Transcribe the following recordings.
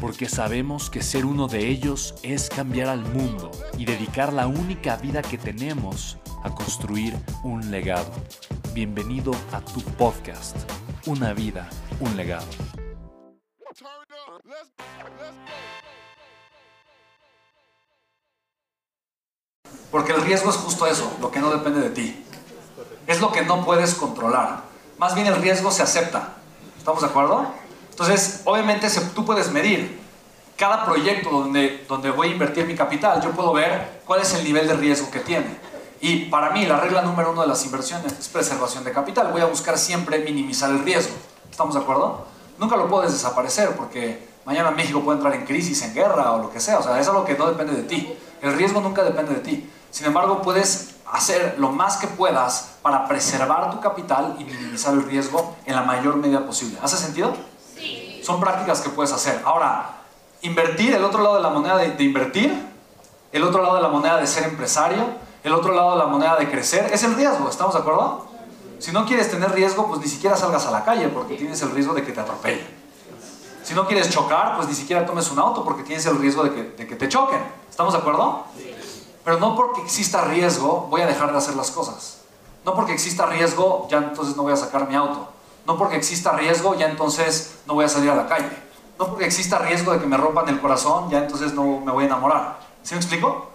porque sabemos que ser uno de ellos es cambiar al mundo y dedicar la única vida que tenemos a construir un legado. Bienvenido a tu podcast, Una vida, un legado. Porque el riesgo es justo eso, lo que no depende de ti. Es lo que no puedes controlar. Más bien el riesgo se acepta. ¿Estamos de acuerdo? Entonces, obviamente tú puedes medir cada proyecto donde, donde voy a invertir mi capital, yo puedo ver cuál es el nivel de riesgo que tiene. Y para mí, la regla número uno de las inversiones es preservación de capital. Voy a buscar siempre minimizar el riesgo. ¿Estamos de acuerdo? Nunca lo puedes desaparecer porque mañana México puede entrar en crisis, en guerra o lo que sea. O sea, es algo que no depende de ti. El riesgo nunca depende de ti. Sin embargo, puedes hacer lo más que puedas para preservar tu capital y minimizar el riesgo en la mayor medida posible. ¿Hace sentido? Son prácticas que puedes hacer. Ahora, invertir, el otro lado de la moneda de, invertir, el otro lado de la moneda de ser empresario, el otro lado de la moneda de crecer, es el riesgo, ¿estamos de acuerdo? Si no quieres tener riesgo, pues ni siquiera salgas a la calle porque tienes el riesgo de que te atropellen. Si no quieres chocar, pues ni siquiera tomes un auto porque tienes el riesgo de que, de que te choquen. ¿Estamos de acuerdo? Pero no porque exista riesgo voy a dejar de hacer las cosas. No porque exista riesgo ya entonces no voy a sacar mi auto. No porque exista riesgo, ya entonces no voy a salir a la calle. No porque exista riesgo de que me rompan el corazón, ya entonces no me voy a enamorar. ¿Sí me explico?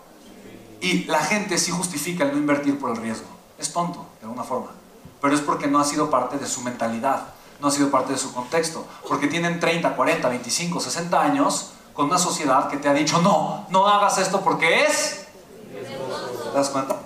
Y la gente sí justifica el no invertir por el riesgo. Es tonto, de alguna forma. Pero es porque no ha sido parte de su mentalidad, no ha sido parte de su contexto. Porque tienen 30, 40, 25, 60 años con una sociedad que te ha dicho, no, no hagas esto porque es... ¿Te das cuenta?